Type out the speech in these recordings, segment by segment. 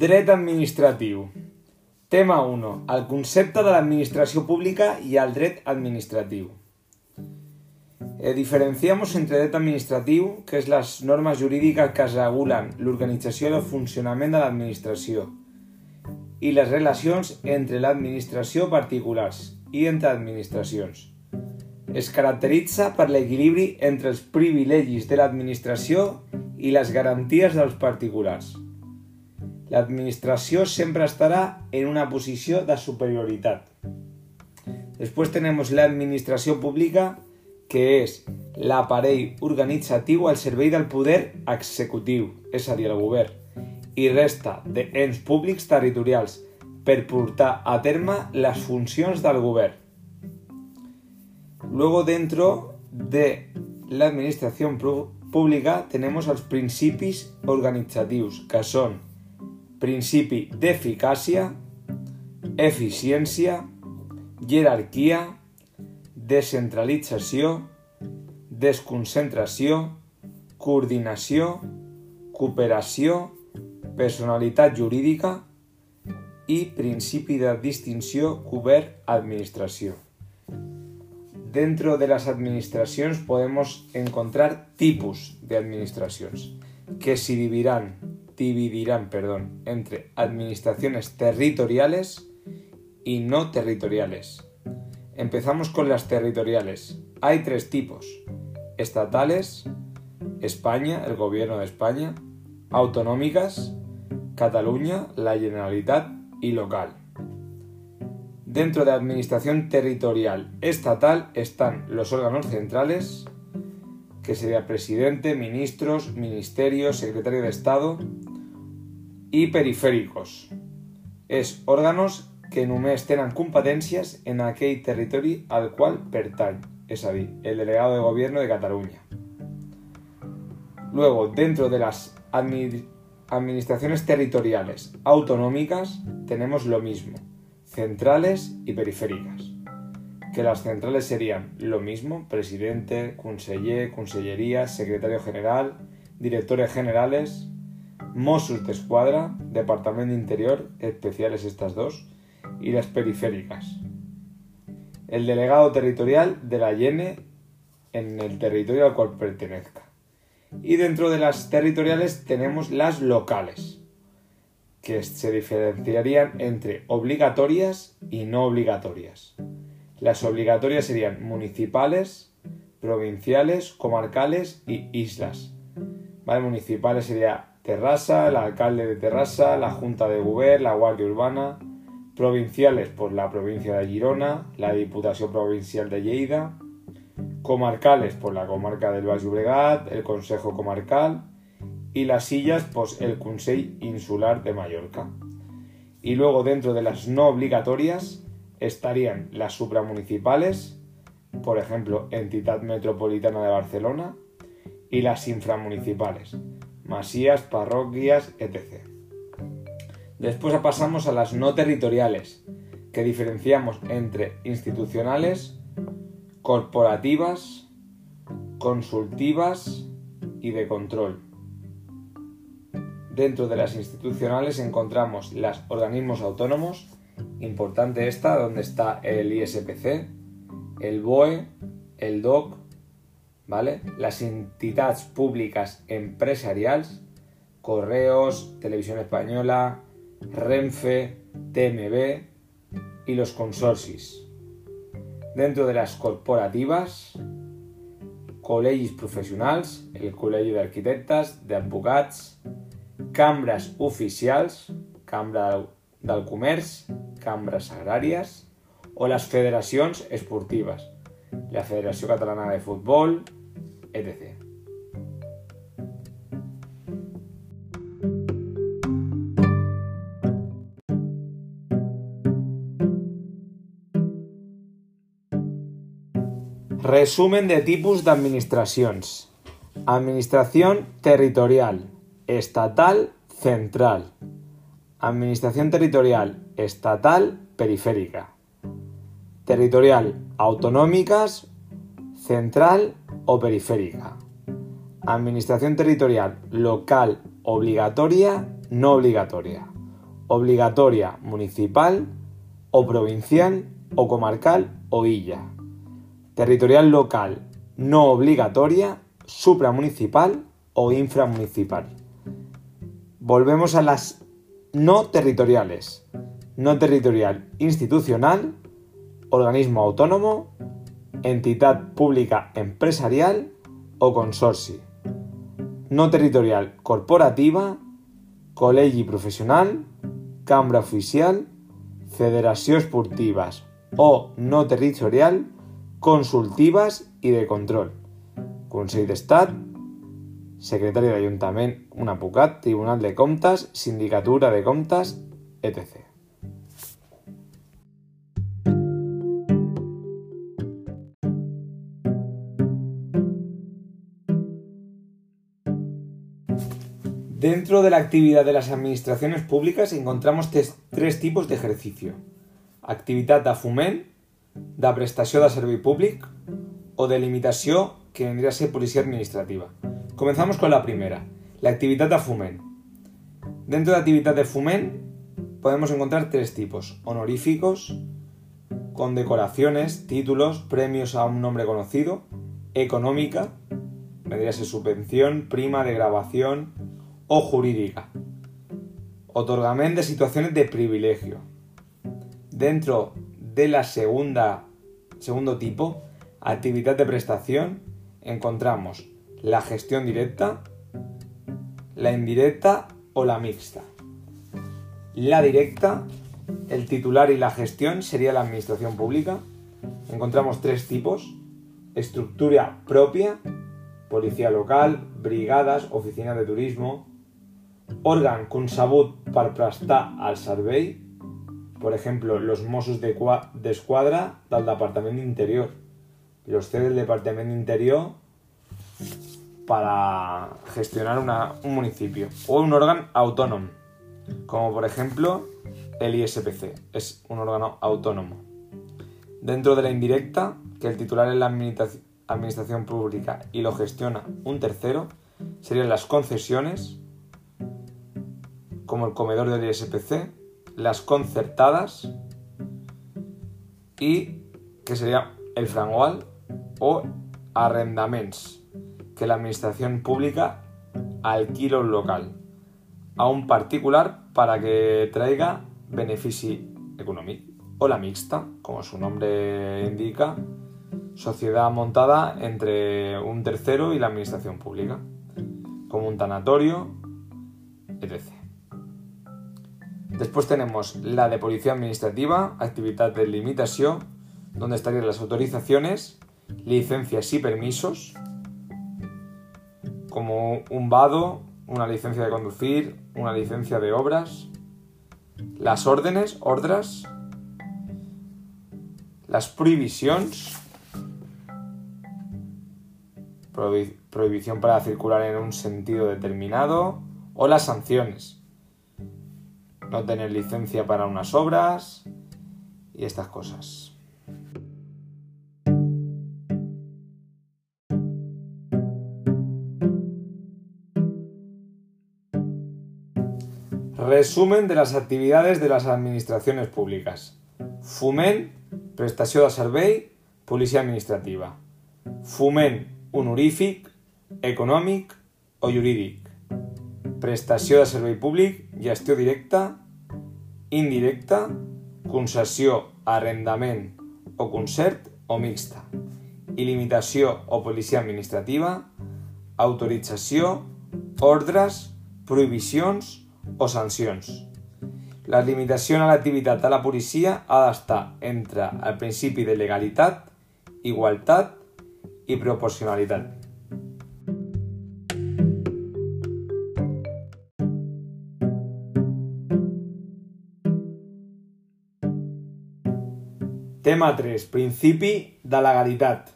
Dret administratiu. Tema 1. El concepte de l'administració pública i el dret administratiu. Eh, diferenciamos entre dret administratiu, que és les normes jurídiques que es regulen l'organització i el funcionament de l'administració, i les relacions entre l'administració particulars i entre administracions. Es caracteritza per l'equilibri entre els privilegis de l'administració i les garanties dels particulars. L'administració sempre estarà en una posició de superioritat. Després tenemos la pública, que és l'aparell organitzatiu al servei del poder executiu, és a dir, el govern, i resta d'ens públics territorials per portar a terme les funcions del govern. Luego, dentro de la administración pública, tenemos els principis organitzatius, que són principi d'eficàcia, eficiència, jerarquia, descentralització, desconcentració, coordinació, cooperació, personalitat jurídica i principi de distinció govern-administració. Dentro de las administracions podemos encontrar tipus de que se dividirán, dividirán perdón, entre administraciones territoriales y no territoriales. Empezamos con las territoriales. Hay tres tipos. Estatales, España, el gobierno de España, autonómicas, Cataluña, la Generalitat y local. Dentro de administración territorial estatal están los órganos centrales, que sería presidente, ministros, ministerios, secretario de Estado, y periféricos. Es órganos que només tenen competències en aquell territori al qual pertany, és a el delegado de gobierno de Cataluña. Luego, dentro de las administraciones territoriales autonómicas tenemos lo mismo, centrales y periféricas. Que las centrales serían lo mismo, presidente, conseller, consellería, secretario general, directores generales, Mossos d'Esquadra, Departamento de Interior, especiales estas dos, y las periféricas. El delegado territorial de la IENE en el territorio al cual pertenezca. Y dentro de las territoriales tenemos las locales, que se diferenciarían entre obligatorias y no obligatorias. Las obligatorias serían municipales, provinciales, comarcales y islas. ¿Vale? Municipales sería Terrassa, el alcalde de Terrassa, la Junta de Gobierno, la Guardia Urbana, provinciales por la provincia de Girona, la Diputación Provincial de Lleida, comarcales por la comarca del Baix Llobregat, el Consejo Comarcal y las sillas pues el Consell Insular de Mallorca. Y luego dentro de las no obligatorias estarían las supramunicipales, por ejemplo, Entidad Metropolitana de Barcelona, y las inframunicipales, masías, parroquias, etc. Después pasamos a las no territoriales, que diferenciamos entre institucionales, corporativas, consultivas y de control. Dentro de las institucionales encontramos los organismos autónomos, importante esta, donde está el ISPC, el BOE, el DOC, ¿vale? Las entidades públicas empresariales, Correos, Televisión Española, Renfe, TMB y los consorcis. Dentro de las corporativas, col·legis professionals, el Col·legi d'Arquitectes, d'Advocats, cambres oficials, Cambra del Comerç, cambres agràries o les federacions esportives, la Federació Catalana de Futbol, etc. Resumen de tipus d'administracions. Administración territorial, estatal, central. Administración territorial, estatal, periférica. Territorial, autonómicas, central periférica. Administración territorial, local, obligatoria, no obligatoria. obligatoria, municipal o provincial o comarcal o illa. Territorial local, no obligatoria, supramunicipal o inframunicipal. Volvemos a las no territoriales. No territorial institucional, organismo autónomo, entidad pública empresarial o consorcio. No territorial corporativa, col·legi professional, cambra oficial, federació esportives o no territorial, consultives i de control. Consell d'Estat, secretari d'Ajuntament, un advocat, Tribunal de Comptes, Sindicatura de Comptes, etc. Dentro de la actividad de las administraciones públicas encontramos tres tipos de ejercicio. Activitat de foment, de prestació de servei públic o de limitació que vendría a ser policía administrativa. Comenzamos con la primera, la actividad de foment. Dentro de la actividad de foment podemos encontrar tres tipos, honoríficos, condecoraciones, títulos, premios a un nombre conocido, económica, vendría a ser subvención, prima de grabación, o jurídica. Otorgamiento de situaciones de privilegio. Dentro de la segunda, segundo tipo, actividad de prestación, encontramos la gestión directa, la indirecta o la mixta. La directa, el titular y la gestión sería la administración pública. Encontramos tres tipos. Estructura propia, policía local, brigadas, oficinas de turismo, òrgan concebut per prestar el servei, por ejemplo, los Mossos de d'Esquadra del Departament d'Interior. Los C del Departamento Interior para gestionar una, un municipio. O un órgano autónomo, como por ejemplo el ISPC, es un órgano autónomo. Dentro de la indirecta, que el titular es la administración pública y lo gestiona un tercero, serían las concesiones, como el comedor del ISPC, las concertadas y que sería el frangual o arrendaments, que la administración pública alquila un local a un particular para que traiga beneficio económico o la mixta, como su nombre indica, sociedad montada entre un tercero y la administración pública, como un tanatorio, etc. Después tenemos la de policía administrativa, actividad de limitación, donde estarían las autorizaciones, licencias y permisos, como un vado, una licencia de conducir, una licencia de obras, las órdenes, ordras, las prohibiciones, prohibición para circular en un sentido determinado, o las sanciones no tener licencia para unas obras y estas cosas. Resumen de las actividades de las administraciones públicas. Fumen, prestació de servei, policia administrativa. Fumen, honorífic, econòmic o jurídic. Prestació de servei públic, gestió directa, indirecta, concessió, arrendament o concert o mixta, i limitació o policia administrativa, autorització, ordres, prohibicions o sancions. La limitació a l'activitat de la policia ha d'estar entre el principi de legalitat, igualtat i proporcionalitat. Tema 3. Principi de legalitat.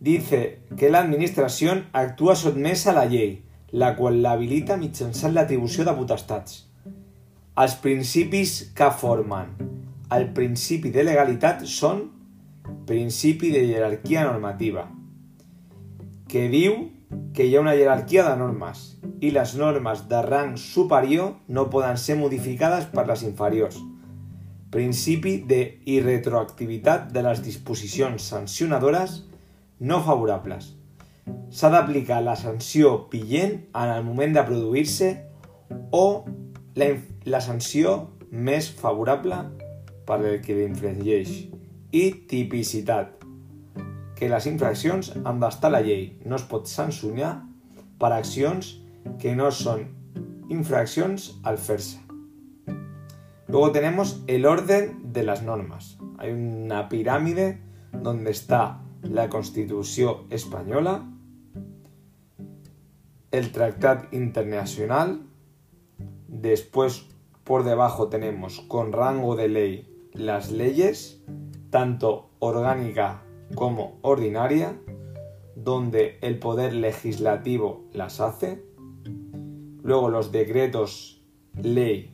Dice que la administración actúa sotmesa a la llei, la qual l'habilita mitjançant l'atribució de potestats. Els principis que formen el principi de legalitat són principi de jerarquia normativa, que diu que hi ha una jerarquia de normes i les normes de rang superior no poden ser modificades per les inferiors. Principi de irretroactivitat de les disposicions sancionadores no favorables. S'ha d'aplicar la sanció vigent en el moment de produir-se o la, la sanció més favorable per al que l'infringeix. I tipicitat. Que les infraccions han d'estar a la llei. No es pot sancionar per accions que no son infracciones al ferse. Luego tenemos el orden de las normas. Hay una pirámide donde está la Constitución española, el Tratado Internacional, después por debajo tenemos con rango de ley las leyes, tanto orgánica como ordinaria, donde el poder legislativo las hace, luego los decretos ley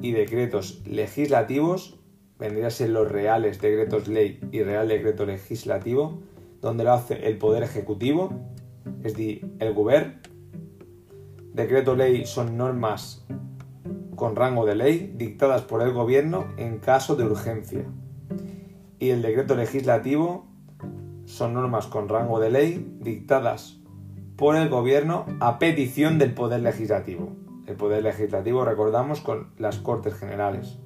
y decretos legislativos, vendrían a ser los reales decretos ley y real decreto legislativo, donde lo hace el poder ejecutivo, es decir, el gobierno. Decreto ley son normas con rango de ley dictadas por el gobierno en caso de urgencia. Y el decreto legislativo son normas con rango de ley dictadas por el gobierno a petición del poder legislativo. El poder legislativo, recordamos, con las Cortes Generales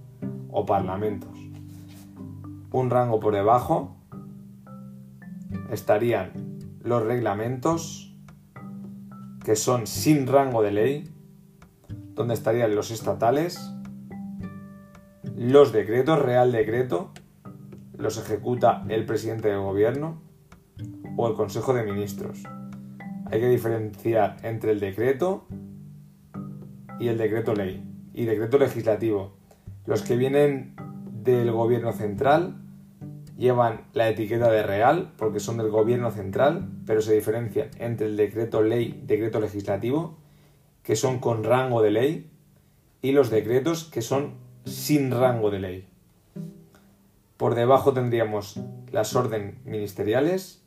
o parlamentos. Un rango por debajo estarían los reglamentos que son sin rango de ley, donde estarían los estatales, los decretos, real decreto, los ejecuta el presidente del gobierno o el Consejo de Ministros. Hay que diferenciar entre el decreto y el decreto ley y decreto legislativo. Los que vienen del gobierno central llevan la etiqueta de real porque son del gobierno central, pero se diferencian entre el decreto ley decreto legislativo, que son con rango de ley, y los decretos que son sin rango de ley. Por debajo tendríamos las órdenes ministeriales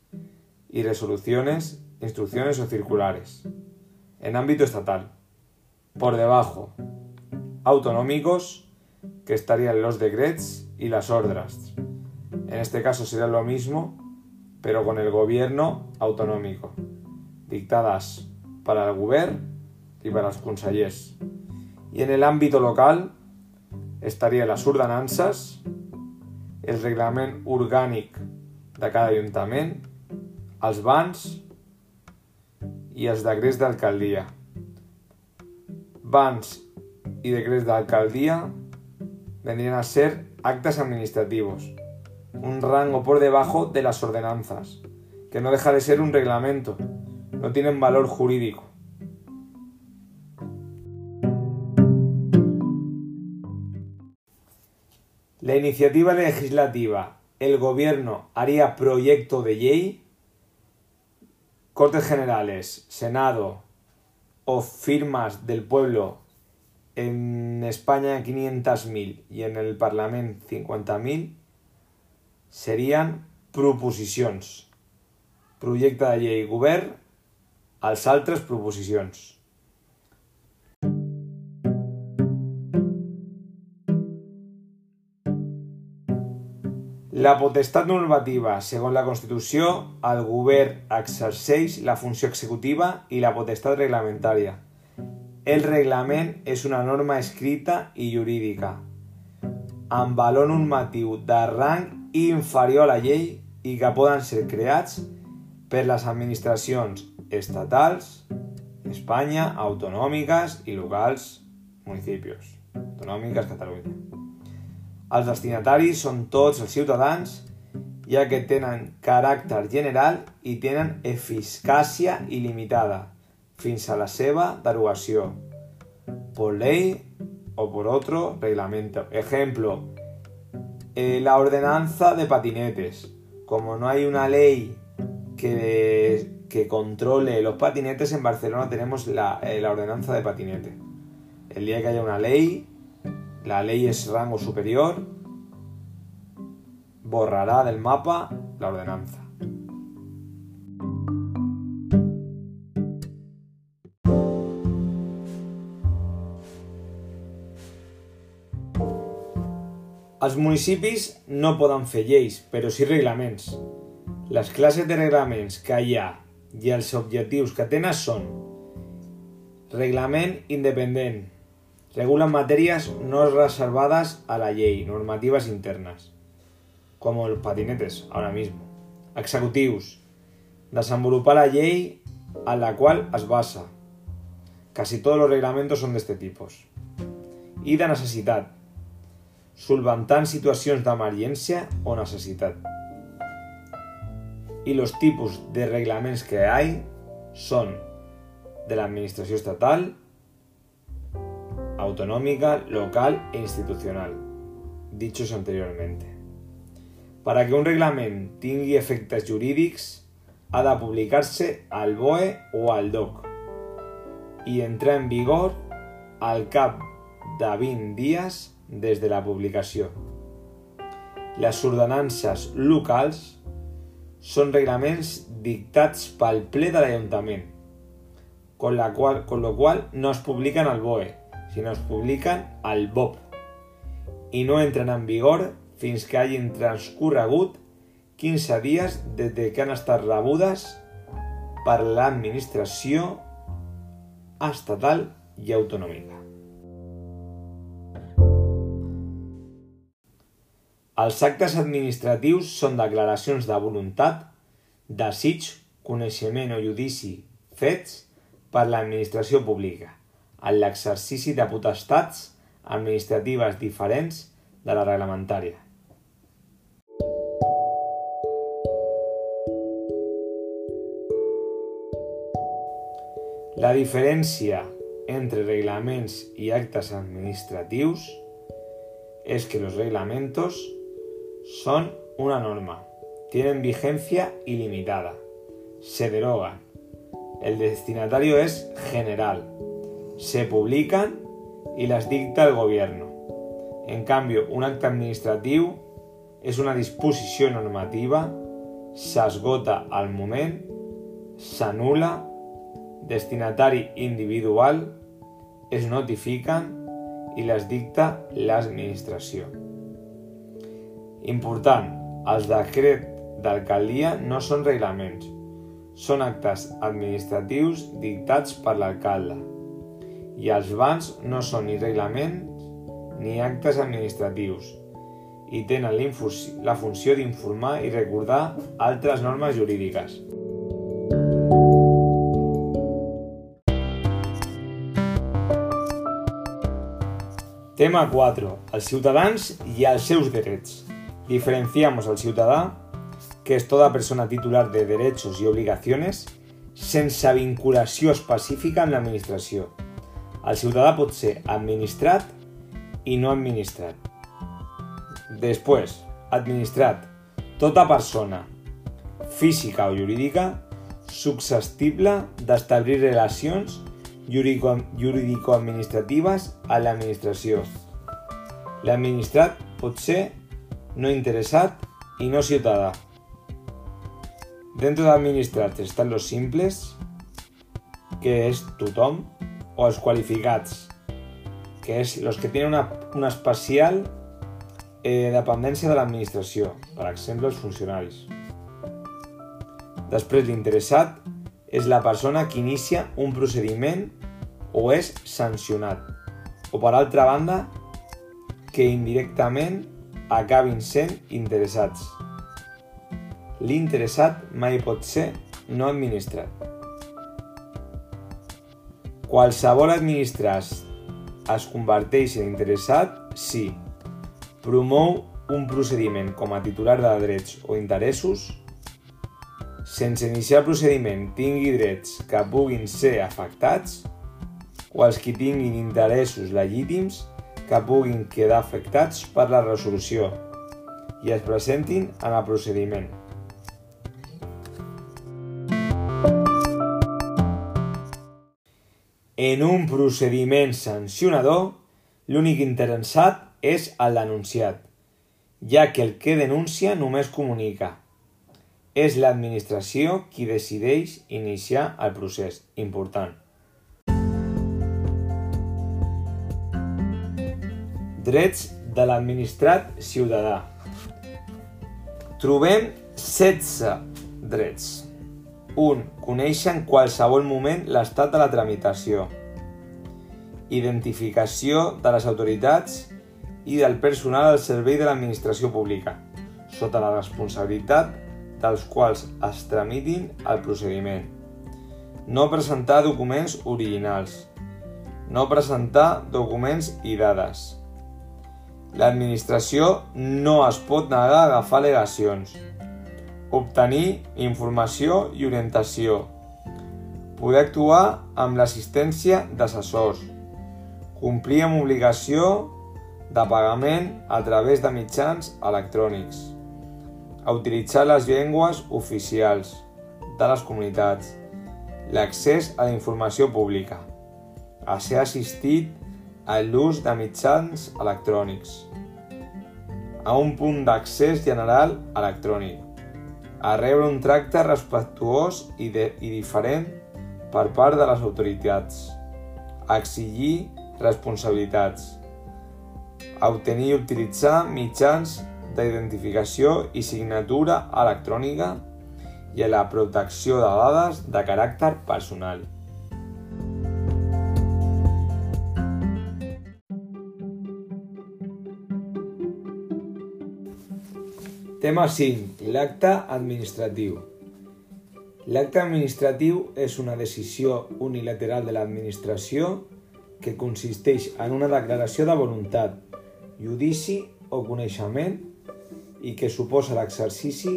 y resoluciones, instrucciones o circulares. En ámbito estatal. Por debajo, autonómicos, que estarían los decrets y las ordras. En este caso sería lo mismo, pero con el gobierno autonómico, dictadas para el gobierno y para los consellers. Y en el ámbito local estarían las ordenanzas, el reglamento orgánico de cada ayuntamiento, els bans i els decrets d'alcaldia. Bans y decretos de alcaldía vendrían a ser actas administrativos, un rango por debajo de las ordenanzas, que no deja de ser un reglamento, no tienen valor jurídico. La iniciativa legislativa, el gobierno haría proyecto de ley Cortes Generales, Senado o firmas del pueblo en España 500.000 y en el Parlamento 50.000 serían proposicions. Projecte de llei govern als altres proposicions. La potestat normativa. Segons la Constitució, el govern exerceix la funció executiva i la potestat reglamentària. El reglament és una norma escrita i jurídica, amb valor normatiu de rang inferior a la llei i que poden ser creats per les administracions estatals, Espanya, autonòmiques i locals, municipis, autonòmiques Catalunya. Els destinataris són tots els ciutadans, ja que tenen caràcter general i tenen eficàcia il·limitada fins a la seva derogació, por ley o por otro reglamento. Ejemplo, eh, la ordenanza de patinetes. Como no hay una ley que, que controle los patinetes, en Barcelona tenemos la, eh, la ordenanza de patinete. El día que haya una ley la ley es rango superior, borrará del mapa la ordenanza. Els municipis no poden fer lleis, però sí reglaments. Les classes de reglaments que hi ha i els objectius que tenen són reglament independent, Regulan matèries no reservades a la llei, normativas internas, como los patinetes ahora mismo. Executius. Desenvolupar la llei a la qual es basa. Casi todos los reglamentos son de este tipo. I de necessitat. Solventant situacions d'emergència o necessitat. Y los tipos de reglaments que hay son de la administración estatal, autonómica, local e institucional, dichos anteriormente. Para que un reglament tingui efectes jurídics, ha de publicar-se al BOE o al DOC i entrar en vigor al cap de 20 dies des de la publicació. Les ordenances locals són reglaments dictats pel ple de l'Ajuntament, con, la cual, con lo cual no es publican al BOE, sinó es publiquen al BOP i no entren en vigor fins que hagin transcorregut 15 dies des de que han estat rebudes per l'administració estatal i autonòmica. Els actes administratius són declaracions de voluntat, desig, coneixement o judici fets per l'administració pública en l'exercici de potestats administratives diferents de la reglamentària. La diferència entre reglaments i actes administratius es que los reglamentos son una norma, tienen vigencia ilimitada, se derogan. El destinatario es general, se publican y las dicta el gobierno. En cambio, un acte administratiu és una disposició normativa, s'esgota al moment, s'anula destinatari individual, es notifiquen i les dicta l'administració. Important, els decrets d'alcaldia no són reglaments, són actes administratius dictats per l'alcalde i els bans no són ni reglaments ni actes administratius i tenen la funció d'informar i recordar altres normes jurídiques. Tema 4. Els ciutadans i els seus drets. Diferenciamos al ciutadà, que és tota persona titular de derechos i obligacions, sense vinculació específica amb l'administració. El ciutadà pot ser administrat i no administrat. Després, administrat. Tota persona, física o jurídica, susceptible d'establir relacions jurídico-administratives a l'administració. L'administrat pot ser no interessat i no ciutadà. Dentro de administrats estan los simples, que és tothom, o els qualificats, que és los que tenen una, una especial eh, dependència de l'administració, per exemple, els funcionaris. Després, l'interessat és la persona que inicia un procediment o és sancionat. O per altra banda, que indirectament acabin sent interessats. L'interessat mai pot ser no administrat. Qualsevol administrat es converteix en interessat si promou un procediment com a titular de drets o interessos. Sense iniciar el procediment tingui drets que puguin ser afectats. O els que tinguin interessos legítims que puguin quedar afectats per la resolució i es presentin en el procediment. En un procediment sancionador, l'únic interessat és el denunciat, ja que el que denuncia només comunica, és l'administració qui decideix iniciar el procés. Important. Drets de l'administrat ciutadà. Trobem 16 drets. Un, conèixer en qualsevol moment l'estat de la tramitació. Identificació de les autoritats i del personal al servei de l'administració pública, sota la responsabilitat dels quals es tramitin el procediment. No presentar documents originals. No presentar documents i dades. L'administració no es pot negar a agafar al·legacions obtenir informació i orientació, poder actuar amb l'assistència d'assessors, complir amb obligació de pagament a través de mitjans electrònics, a utilitzar les llengües oficials de les comunitats, l'accés a la informació pública, a ser assistit a l'ús de mitjans electrònics, a un punt d'accés general electrònic, a rebre un tracte respectuós i, de, i diferent per part de les autoritats, a exigir responsabilitats, a obtenir i utilitzar mitjans d'identificació i signatura electrònica i a la protecció de dades de caràcter personal. Tema 5. L'acte administratiu. L'acte administratiu és una decisió unilateral de l'administració que consisteix en una declaració de voluntat, judici o coneixement i que suposa l'exercici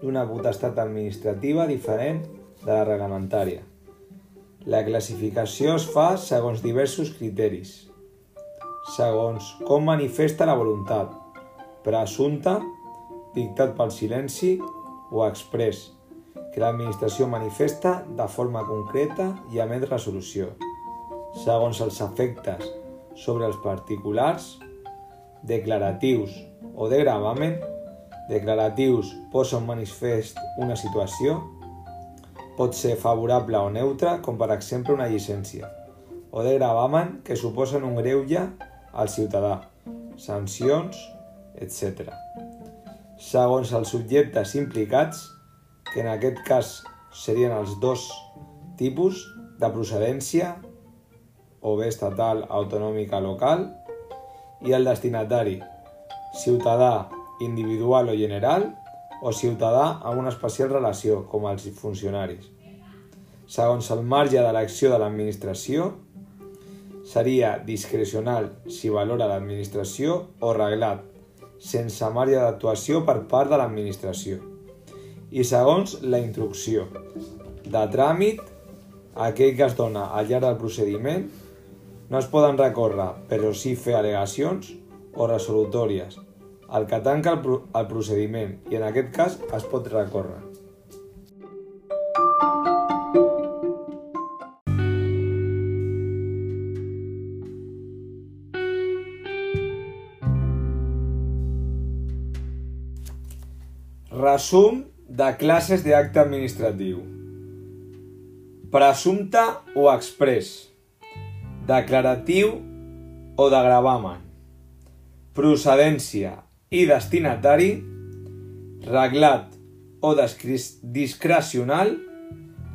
d'una potestat administrativa diferent de la reglamentària. La classificació es fa segons diversos criteris. Segons com manifesta la voluntat, preassumpta dictat pel silenci o express, que l'administració manifesta de forma concreta i emet resolució, segons els efectes sobre els particulars, declaratius o de gravamen, declaratius posa en manifest una situació, pot ser favorable o neutra, com per exemple una llicència, o de gravamen que suposen un greuge al ciutadà, sancions, etc. Segons els subjectes implicats, que en aquest cas serien els dos tipus de procedència, o bé estatal, autonòmica, local, i el destinatari, ciutadà individual o general, o ciutadà amb una especial relació, com els funcionaris. Segons el marge d'elecció de l'administració, seria discrecional si valora l'administració o reglat sense marge d'actuació per part de l'administració. I segons la instrucció de tràmit, aquell que es dona al llarg del procediment, no es poden recórrer, però sí fer al·legacions o resolutòries, el que tanca el, pro el procediment i en aquest cas es pot recórrer. Resum de classes d'acte administratiu. Presumpte o express. Declaratiu o de gravamen. Procedència i destinatari. Reglat o discrecional.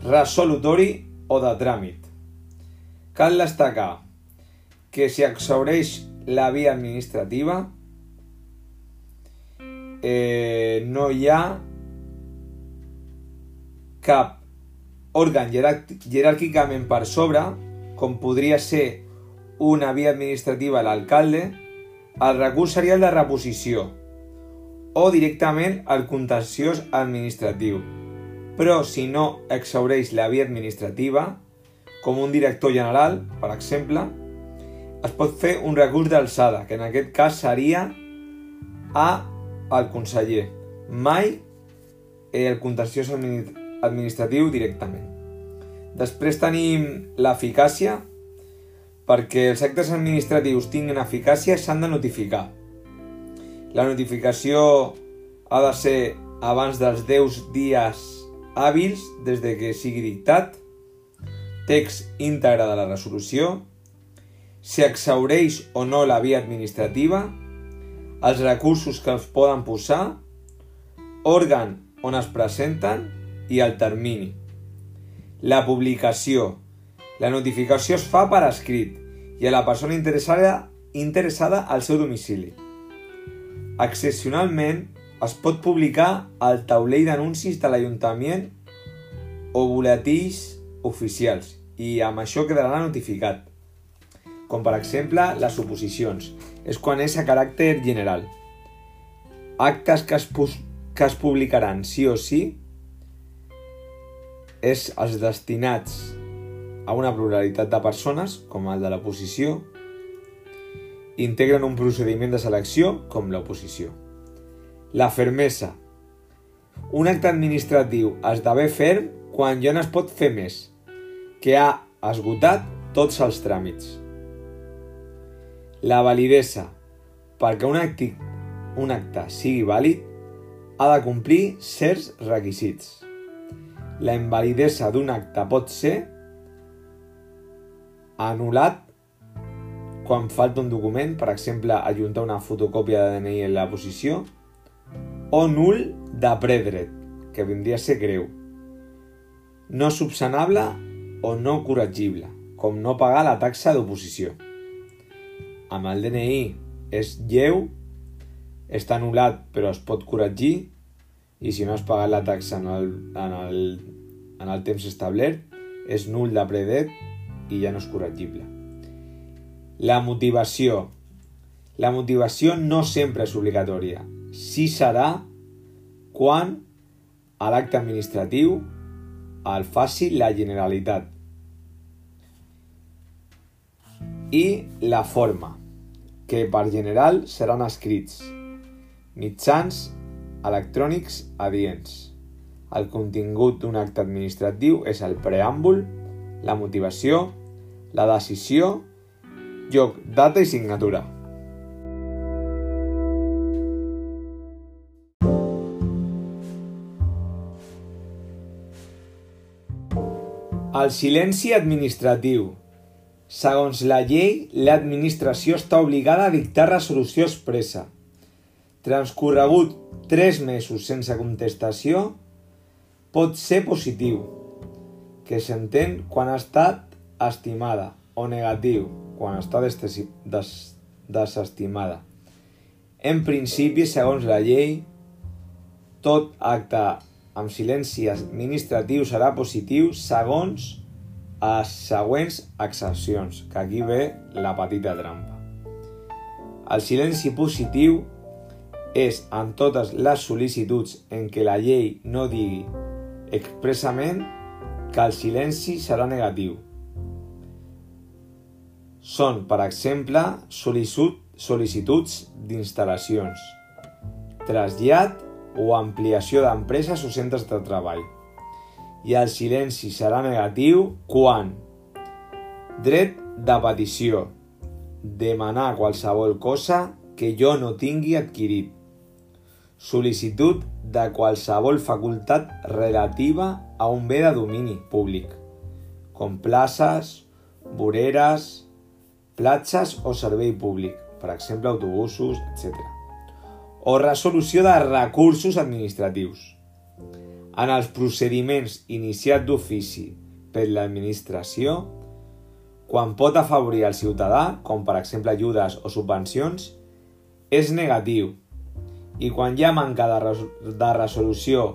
Resolutori o de tràmit. Cal destacar que si exaureix la via administrativa, eh, no hi ha cap òrgan jeràrquicament per sobre, com podria ser una via administrativa a l'alcalde, el recurs seria el de reposició o directament el contenciós administratiu. Però si no exaureix la via administrativa, com un director general, per exemple, es pot fer un recurs d'alçada, que en aquest cas seria a al conseller, mai el contenciós administratiu directament. Després tenim l'eficàcia. Perquè els actes administratius tinguin eficàcia s'han de notificar. La notificació ha de ser abans dels 10 dies hàbils des de que sigui dictat, text íntegre de la resolució, si exaureix o no la via administrativa, els recursos que es poden posar, òrgan on es presenten i el termini. La publicació. La notificació es fa per escrit i a la persona interessada, interessada al seu domicili. Excepcionalment, es pot publicar al taulell d'anuncis de l'Ajuntament o boletins oficials i amb això quedarà notificat. Com per exemple les oposicions. És quan és a caràcter general. Actes que es, que es publicaran sí o sí és els destinats a una pluralitat de persones, com el de l'oposició, integren un procediment de selecció, com l'oposició. La fermesa. Un acte administratiu esdevé ferm quan ja no es pot fer més, que ha esgotat tots els tràmits. La validesa. Perquè un acte, un acte sigui vàlid, ha de complir certs requisits. La invalidesa d'un acte pot ser anul·lat quan falta un document, per exemple, ajuntar una fotocòpia de DNI en la posició, o nul de predret, que vindria a ser greu, no subsanable o no corregible, com no pagar la taxa d'oposició. Amb el DNI és lleu, està anul·lat però es pot corregir i si no has pagat la taxa en el, en el, en el temps establert és nul de predet i ja no és corregible. La motivació. La motivació no sempre és obligatòria. Sí serà quan a l'acte administratiu el faci la Generalitat. I la forma, que per general seran escrits, mitjans electrònics adients. El contingut d'un acte administratiu és el preàmbul, la motivació, la decisió, lloc, data i signatura. El silenci administratiu. Segons la llei, l'administració està obligada a dictar resolució expressa. Transcorregut 3 mesos sense contestació, pot ser positiu, que s'entén quan ha estat estimada, o negatiu, quan està des desestimada. En principi, segons la llei, tot acte amb silenci administratiu serà positiu segons les següents excepcions, que aquí ve la petita trampa. El silenci positiu és en totes les sol·licituds en què la llei no digui expressament que el silenci serà negatiu. Són, per exemple, sol·licituds d'instal·lacions, trasllat o ampliació d'empreses o centres de treball. I el silenci serà negatiu quan dret de petició, demanar qualsevol cosa que jo no tingui adquirit, sol·licitud de qualsevol facultat relativa a un bé de domini públic, com places, voreres, platges o servei públic, per exemple autobusos, etc o resolució de recursos administratius. En els procediments iniciats d'ofici per l'administració, quan pot afavorir el ciutadà, com per exemple ajudes o subvencions, és negatiu i quan hi ha manca de, res de resolució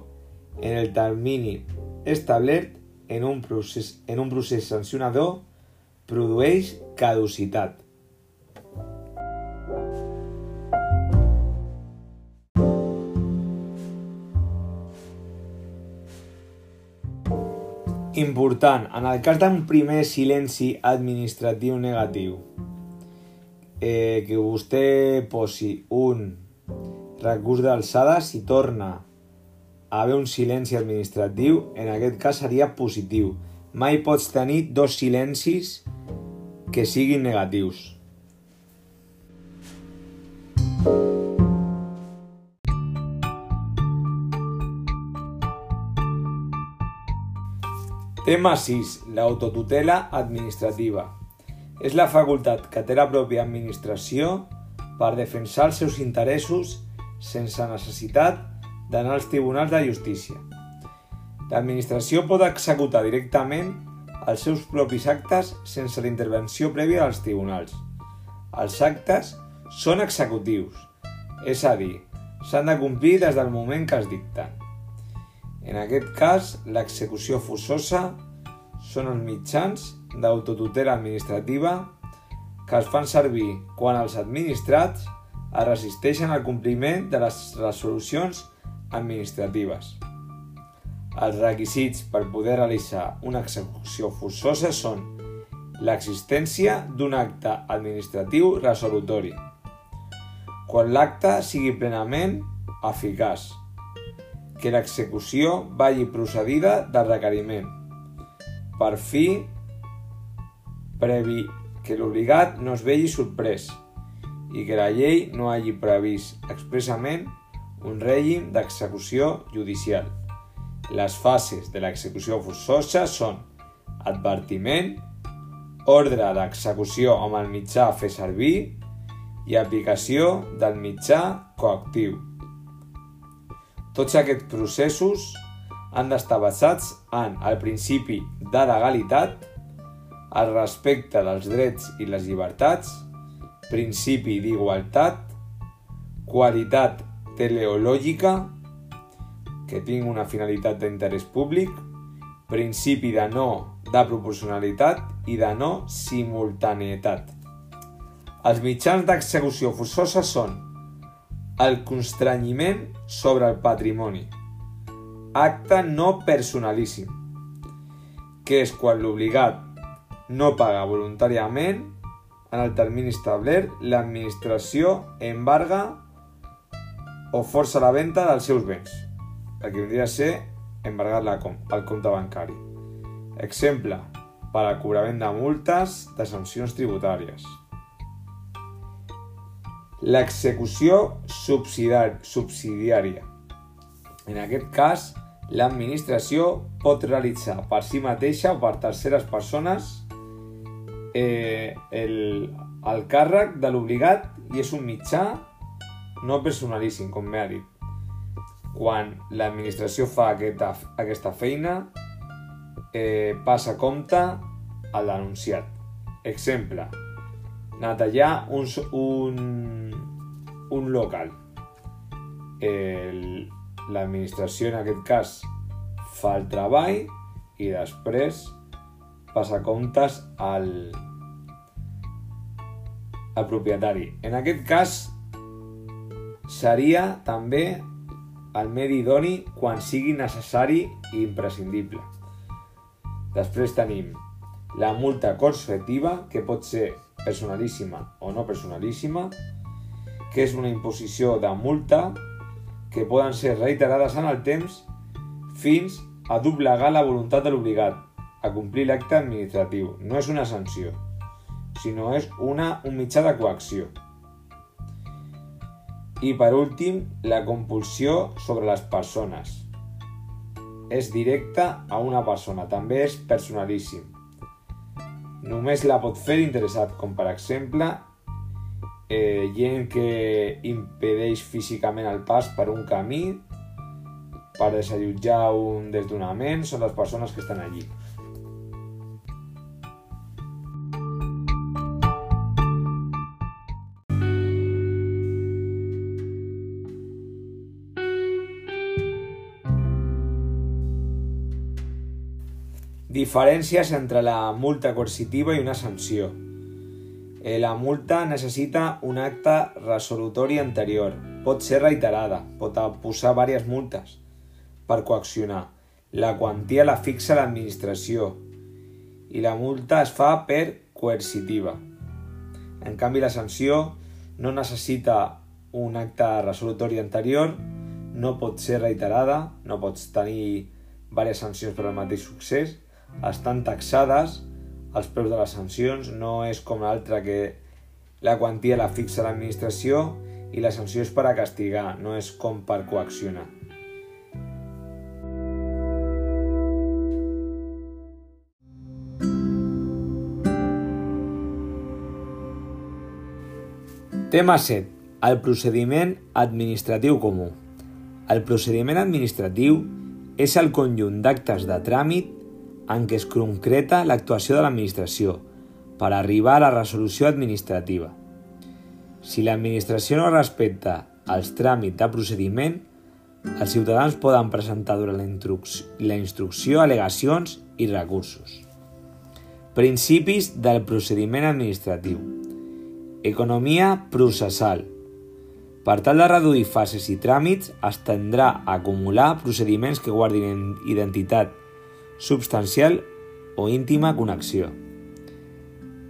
en el termini establert en un procés, en un procés sancionador, produeix caducitat. Important, en el cas d'un primer silenci administratiu negatiu, eh, que vostè posi un recurs d'alçada, si torna a haver un silenci administratiu, en aquest cas seria positiu. Mai pots tenir dos silencis que siguin negatius. Tema 6. L'autotutela administrativa. És la facultat que té la pròpia administració per defensar els seus interessos sense necessitat d'anar als tribunals de justícia. L'administració pot executar directament els seus propis actes sense la intervenció prèvia dels tribunals. Els actes són executius, és a dir, s'han de complir des del moment que es dicten. En aquest cas, l'execució forçosa són els mitjans d'autotutela administrativa que es fan servir quan els administrats es resisteixen al compliment de les resolucions administratives. Els requisits per poder realitzar una execució forçosa són l'existència d'un acte administratiu resolutori, quan l'acte sigui plenament eficaç, que l'execució vagi procedida del requeriment, per fi previ que l'obligat no es vegi sorprès i que la llei no hagi previst expressament un règim d'execució judicial. Les fases de l'execució forçosa són advertiment, ordre d'execució amb el mitjà a fer servir i aplicació del mitjà coactiu. Tots aquests processos han d'estar basats en el principi de legalitat, el respecte dels drets i les llibertats, principi d'igualtat, qualitat teleològica, que tingui una finalitat d'interès públic, principi de no de proporcionalitat i de no simultaneïtat. Els mitjans d'execució forçosa són el constrenyiment sobre el patrimoni, acte no personalíssim, que és quan l'obligat no paga voluntàriament en el termini establert, l'administració embarga o força la venda dels seus béns, el que vindria a ser embargar la com, el compte bancari. Exemple, per al cobrament de multes de sancions tributàries. L'execució subsidiària. En aquest cas, l'administració pot realitzar per si mateixa o per terceres persones eh, el, el càrrec de l'obligat i és un mitjà no personalíssim, com m'ha dit. Quan l'administració fa aquesta, aquesta feina, eh, passa compte al denunciat. Exemple, netejar un, un, un local. L'administració, en aquest cas, fa el treball i després passa comptes al, al propietari. En aquest cas, seria també el medi idoni quan sigui necessari i imprescindible. Després tenim la multa coercitiva, que pot ser personalíssima o no personalíssima, que és una imposició de multa que poden ser reiterades en el temps fins a doblegar la voluntat de l'obligat a complir l'acte administratiu. No és una sanció, sinó és una, un mitjà de coacció. I per últim, la compulsió sobre les persones. És directa a una persona, també és personalíssim. Només la pot fer interessat, com per exemple eh, gent que impedeix físicament el pas per un camí, per desallotjar un desdonament, són les persones que estan allí. Diferències entre la multa coercitiva i una sanció. Eh, la multa necessita un acte resolutori anterior. Pot ser reiterada, pot posar diverses multes per coaccionar. La quantia la fixa l'administració i la multa es fa per coercitiva. En canvi, la sanció no necessita un acte resolutori anterior, no pot ser reiterada, no pots tenir diverses sancions per al mateix succés, estan taxades els preus de les sancions, no és com l'altra que la quantia la fixa l'administració i la sanció és per a castigar, no és com per coaccionar. Tema 7. El procediment administratiu comú. El procediment administratiu és el conjunt d'actes de tràmit en què es concreta l'actuació de l'administració per arribar a la resolució administrativa. Si l'administració no respecta els tràmits de procediment, els ciutadans poden presentar durant la, instrucció, la instrucció al·legacions i recursos. Principis del procediment administratiu. Economia processal. Per tal de reduir fases i tràmits, es tendrà a acumular procediments que guardin identitat substancial o íntima connexió.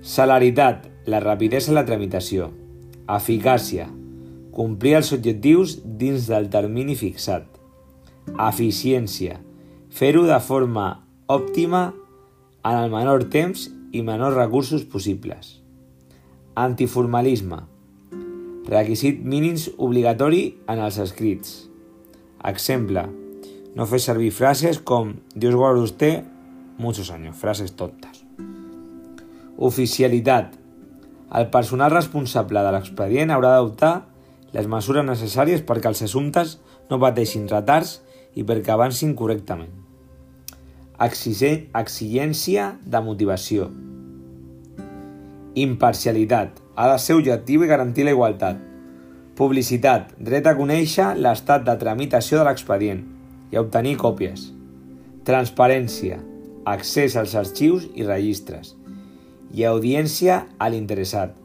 Celeritat, la rapidesa en la tramitació. Eficàcia, complir els objectius dins del termini fixat. Eficiència, fer-ho de forma òptima en el menor temps i menors recursos possibles. Antiformalisme, requisit mínims obligatori en els escrits. Exemple, no fer servir frases com Dios guarde usted muchos años, frases tontas. Oficialitat. El personal responsable de l'expedient haurà d'adoptar les mesures necessàries perquè els assumptes no pateixin retards i perquè avancin correctament. Exigència de motivació. Imparcialitat. Ha de ser objectiu i garantir la igualtat. Publicitat. Dret a conèixer l'estat de tramitació de l'expedient i obtenir còpies. Transparència. Accés als arxius i registres. I audiència a l'interessat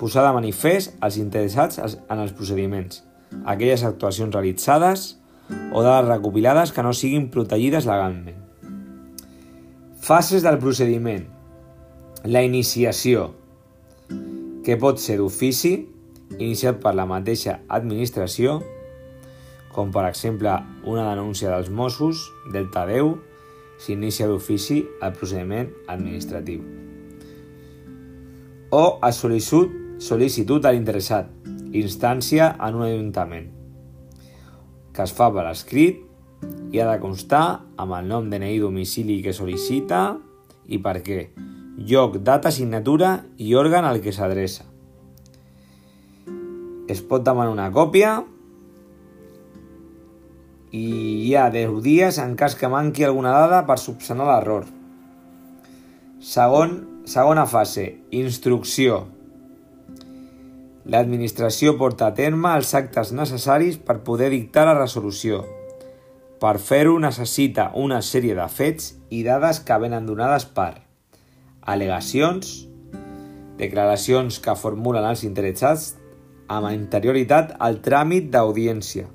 posar de manifest els interessats en els procediments, aquelles actuacions realitzades o dades recopilades que no siguin protegides legalment. Fases del procediment. La iniciació, que pot ser d'ofici, iniciat per la mateixa administració, com per exemple una denúncia dels Mossos, del Tadeu, s'inicia d'ofici el procediment administratiu. O a sol·licitud Sol·licitud a l'interessat. Instància en un ajuntament. Que es fa per escrit i ha de constar amb el nom, DNI, domicili que sol·licita i per què. Lloc, data, signatura i òrgan al que s'adreça. Es pot demanar una còpia i hi ha 10 dies en cas que manqui alguna dada per subsanar l'error. Segon, segona fase, instrucció. L'administració porta a terme els actes necessaris per poder dictar la resolució. Per fer-ho necessita una sèrie de fets i dades que venen donades per al·legacions, declaracions que formulen els interessats amb anterioritat al tràmit d'audiència,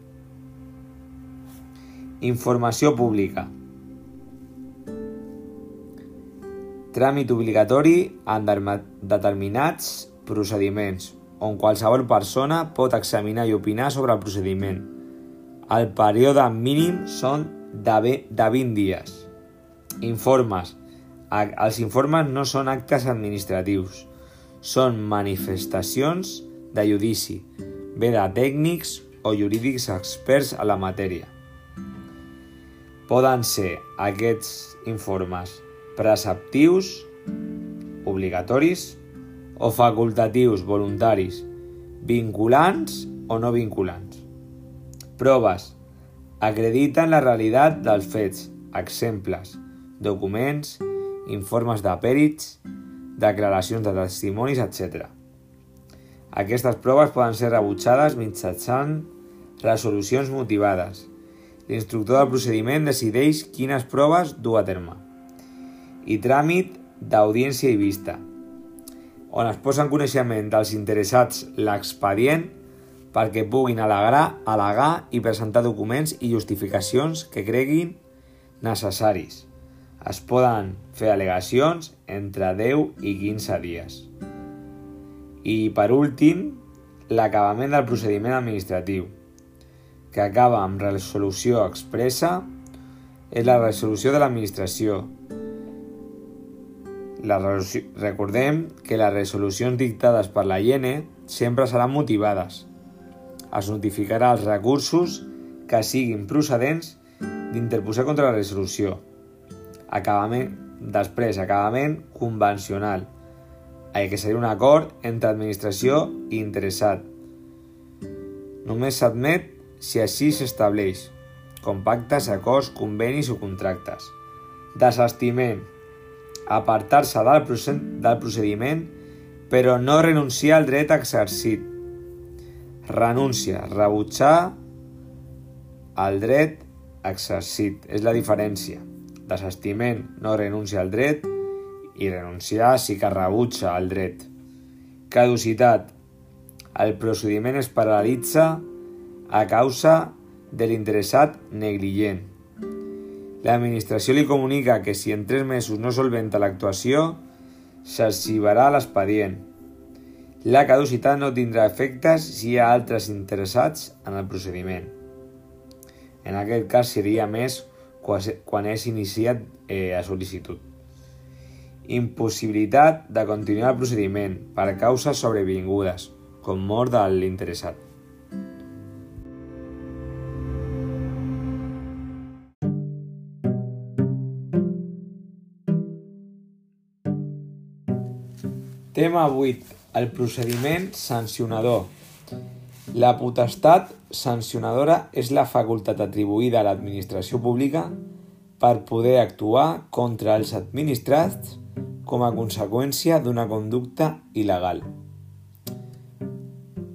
informació pública, tràmit obligatori en determinats procediments, on qualsevol persona pot examinar i opinar sobre el procediment. El període mínim són de 20 dies. Informes. Els informes no són actes administratius, són manifestacions de judici, bé de tècnics o jurídics experts a la matèria. Poden ser aquests informes preceptius, obligatoris o facultatius voluntaris, vinculants o no vinculants. Proves. Acrediten la realitat dels fets, exemples, documents, informes de pèrits, declaracions de testimonis, etc. Aquestes proves poden ser rebutjades mitjançant resolucions motivades. L'instructor del procediment decideix quines proves dur a terme. I tràmit d'audiència i vista, on es posa en coneixement dels interessats l'expedient perquè puguin alegrar, al·legar i presentar documents i justificacions que creguin necessaris. Es poden fer al·legacions entre 10 i 15 dies. I, per últim, l'acabament del procediment administratiu, que acaba amb resolució expressa, és la resolució de l'administració, la recordem que les resolucions dictades per la IENE sempre seran motivades. Es notificarà els recursos que siguin procedents d'interposar contra la resolució. Acabament, després, acabament convencional. ha que ser un acord entre administració i interessat. Només s'admet si així s'estableix, com pactes, acords, convenis o contractes. Desestiment. Apartar-se del, del procediment però no renunciar al dret exercit. Renúncia, rebutjar el dret exercit. És la diferència. Desestiment no renuncia al dret i renunciar sí que rebutja el dret. Caducitat. El procediment es paralitza a causa de l'interessat negligent. L'administració li comunica que si en tres mesos no solventa l'actuació, s'arxivarà l'expedient. La caducitat no tindrà efectes si hi ha altres interessats en el procediment. En aquest cas seria més quan és iniciat eh, a sol·licitud. Impossibilitat de continuar el procediment per causes sobrevingudes, com mort de l'interessat. Tema 8. El procediment sancionador. La potestat sancionadora és la facultat atribuïda a l'administració pública per poder actuar contra els administrats com a conseqüència d'una conducta il·legal,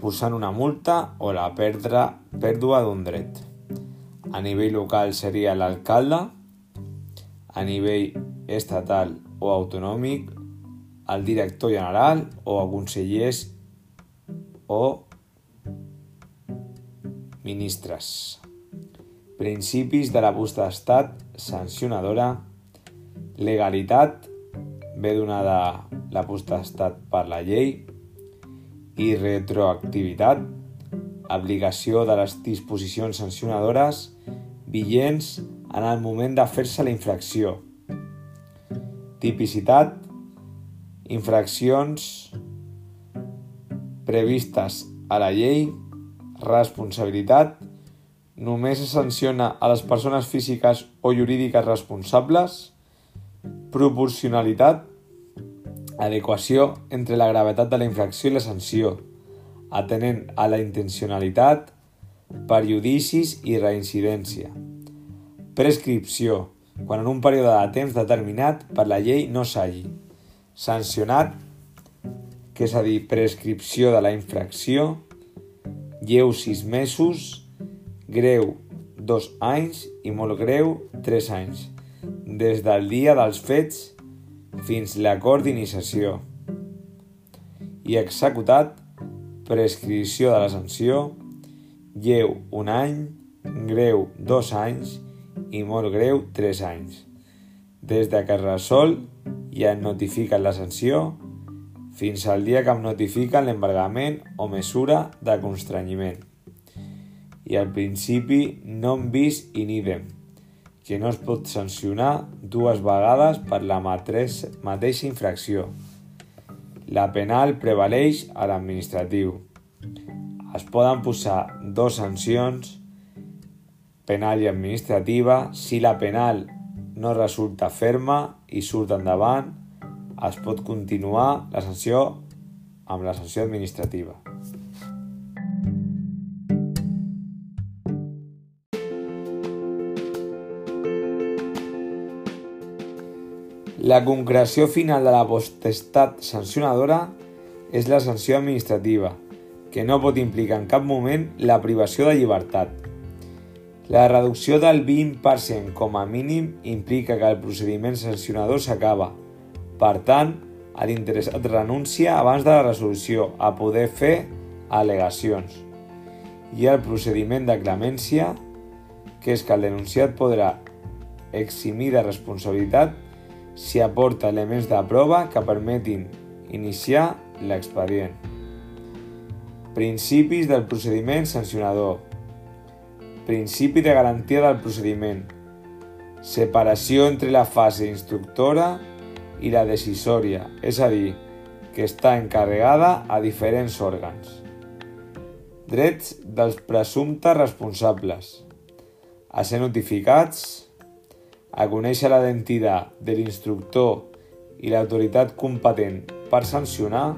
posant una multa o la perdre, pèrdua d'un dret. A nivell local seria l'alcalde, a nivell estatal o autonòmic al director general o a consellers o ministres. Principis de la d'estat sancionadora. Legalitat ve donada la d'estat per la llei i retroactivitat, aplicació de les disposicions sancionadores vigents en el moment de fer-se la infracció. Tipicitat infraccions previstes a la llei, responsabilitat, només es sanciona a les persones físiques o jurídiques responsables, proporcionalitat, adequació entre la gravetat de la infracció i la sanció, atenent a la intencionalitat, periodicis i reincidència. Prescripció, quan en un període de temps determinat per la llei no s'hagi sancionat, que és a dir, prescripció de la infracció, lleu sis mesos, greu dos anys i molt greu tres anys, des del dia dels fets fins l'acord d'iniciació. I executat, prescripció de la sanció, lleu un any, greu dos anys i molt greu tres anys, des de que es resol i em notifiquen la sanció fins al dia que em notifiquen l'embargament o mesura de constrenyiment. I al principi no hem vist in idem, que no es pot sancionar dues vegades per la mateixa infracció. La penal prevaleix a l'administratiu. Es poden posar dos sancions, penal i administrativa, si la penal no resulta ferma i surt endavant, es pot continuar la sanció amb la sanció administrativa. La concreció final de la potestat sancionadora és la sanció administrativa, que no pot implicar en cap moment la privació de llibertat. La reducció del 20% com a mínim implica que el procediment sancionador s'acaba. Per tant, l'interessat renuncia abans de la resolució a poder fer al·legacions. I el procediment de clemència, que és que el denunciat podrà eximir de responsabilitat si aporta elements de prova que permetin iniciar l'expedient. Principis del procediment sancionador Principi de garantia del procediment. Separació entre la fase instructora i la decisòria, és a dir, que està encarregada a diferents òrgans. Drets dels presumptes responsables. A ser notificats, a conèixer la de l'instructor i l'autoritat competent per sancionar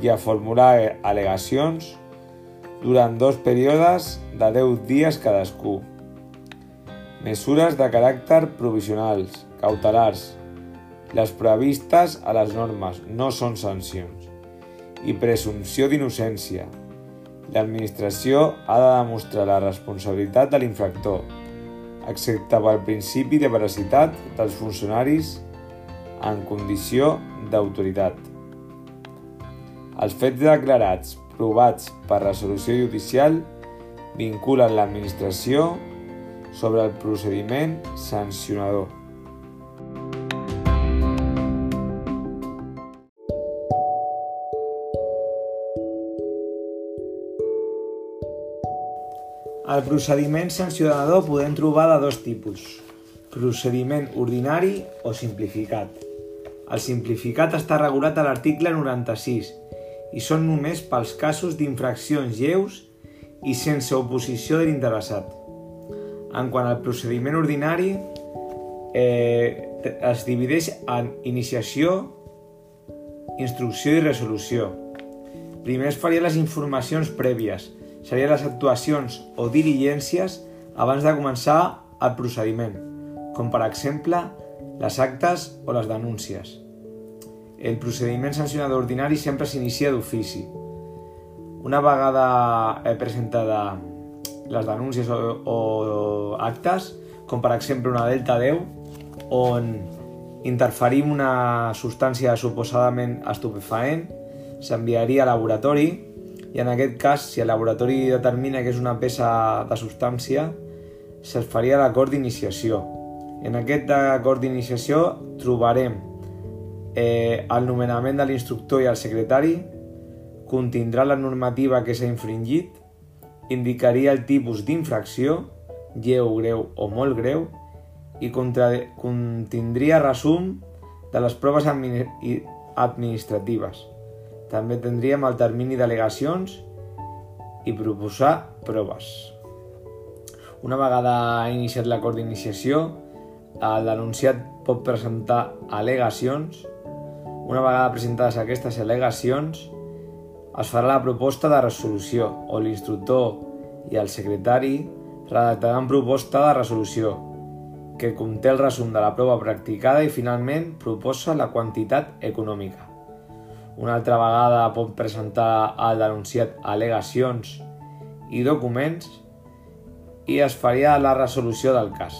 i a formular al·legacions durant dos períodes de 10 dies cadascú. Mesures de caràcter provisionals, cautelars. Les previstes a les normes no són sancions. I presumpció d'innocència. L'administració ha de demostrar la responsabilitat de l'infractor, excepte pel principi de veracitat dels funcionaris en condició d'autoritat. Els fets declarats provats per resolució judicial vinculen l'administració sobre el procediment sancionador. El procediment sancionador podem trobar de dos tipus, procediment ordinari o simplificat. El simplificat està regulat a l'article 96 i són només pels casos d'infraccions lleus i sense oposició de l'interessat. En quant al procediment ordinari, eh, es divideix en iniciació, instrucció i resolució. Primer es farien les informacions prèvies, serien les actuacions o diligències abans de començar el procediment, com per exemple les actes o les denúncies. El procediment sancionador ordinari sempre s'inicia d'ofici. Una vegada presentada les denúncies o, o actes, com per exemple una delta 10, on interferim una substància suposadament estupefaent, s'enviaria a laboratori i en aquest cas, si el laboratori determina que és una peça de substància, se'ls faria l'acord d'iniciació. En aquest acord d'iniciació trobarem eh, el nomenament de l'instructor i el secretari, contindrà la normativa que s'ha infringit, indicaria el tipus d'infracció, lleu, greu o molt greu, i contindria resum de les proves administratives. També tindríem el termini d'al·legacions i proposar proves. Una vegada iniciat l'acord d'iniciació, el denunciat pot presentar al·legacions. Una vegada presentades aquestes al·legacions, es farà la proposta de resolució o l'instructor i el secretari redactaran proposta de resolució que conté el resum de la prova practicada i finalment proposa la quantitat econòmica. Una altra vegada pot presentar al denunciat al·legacions i documents i es faria la resolució del cas.